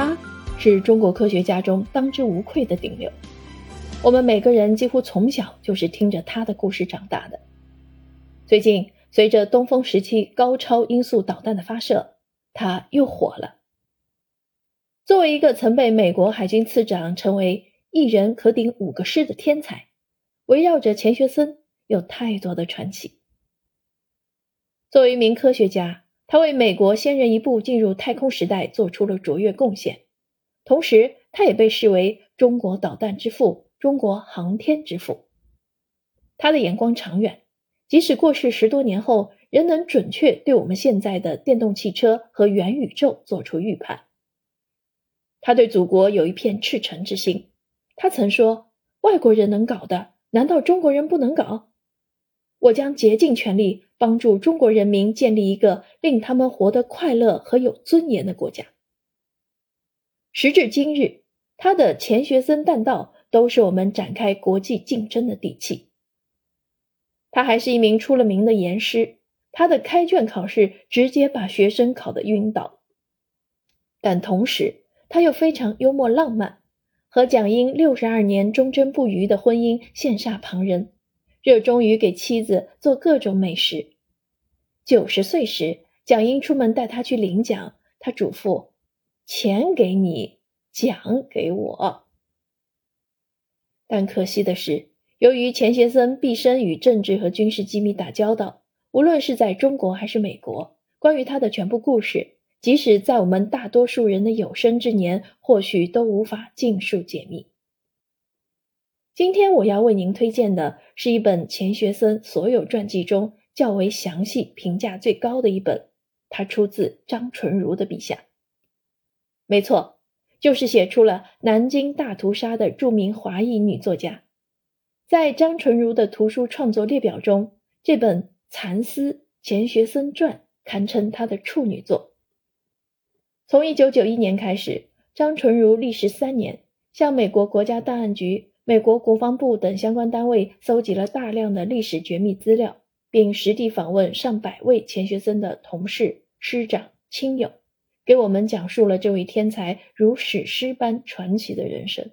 他是中国科学家中当之无愧的顶流。我们每个人几乎从小就是听着他的故事长大的。最近，随着东风十七高超音速导弹的发射，他又火了。作为一个曾被美国海军次长称为一人可顶五个师的天才，围绕着钱学森有太多的传奇。作为一名科学家，他为美国先人一步进入太空时代做出了卓越贡献，同时他也被视为中国导弹之父。中国航天之父，他的眼光长远，即使过世十多年后，仍能准确对我们现在的电动汽车和元宇宙做出预判。他对祖国有一片赤诚之心，他曾说：“外国人能搞的，难道中国人不能搞？我将竭尽全力帮助中国人民建立一个令他们活得快乐和有尊严的国家。”时至今日，他的钱学森弹道。都是我们展开国际竞争的底气。他还是一名出了名的严师，他的开卷考试直接把学生考得晕倒。但同时，他又非常幽默浪漫，和蒋英六十二年忠贞不渝的婚姻羡煞旁人，热衷于给妻子做各种美食。九十岁时，蒋英出门带他去领奖，他嘱咐：“钱给你，奖给我。”但可惜的是，由于钱学森毕生与政治和军事机密打交道，无论是在中国还是美国，关于他的全部故事，即使在我们大多数人的有生之年，或许都无法尽数解密。今天我要为您推荐的是一本钱学森所有传记中较为详细、评价最高的一本，它出自张纯如的笔下。没错。就是写出了南京大屠杀的著名华裔女作家，在张纯如的图书创作列表中，这本《蚕丝钱学森传》堪称她的处女作。从1991年开始，张纯如历时三年，向美国国家档案局、美国国防部等相关单位搜集了大量的历史绝密资料，并实地访问上百位钱学森的同事、师长、亲友。给我们讲述了这位天才如史诗般传奇的人生。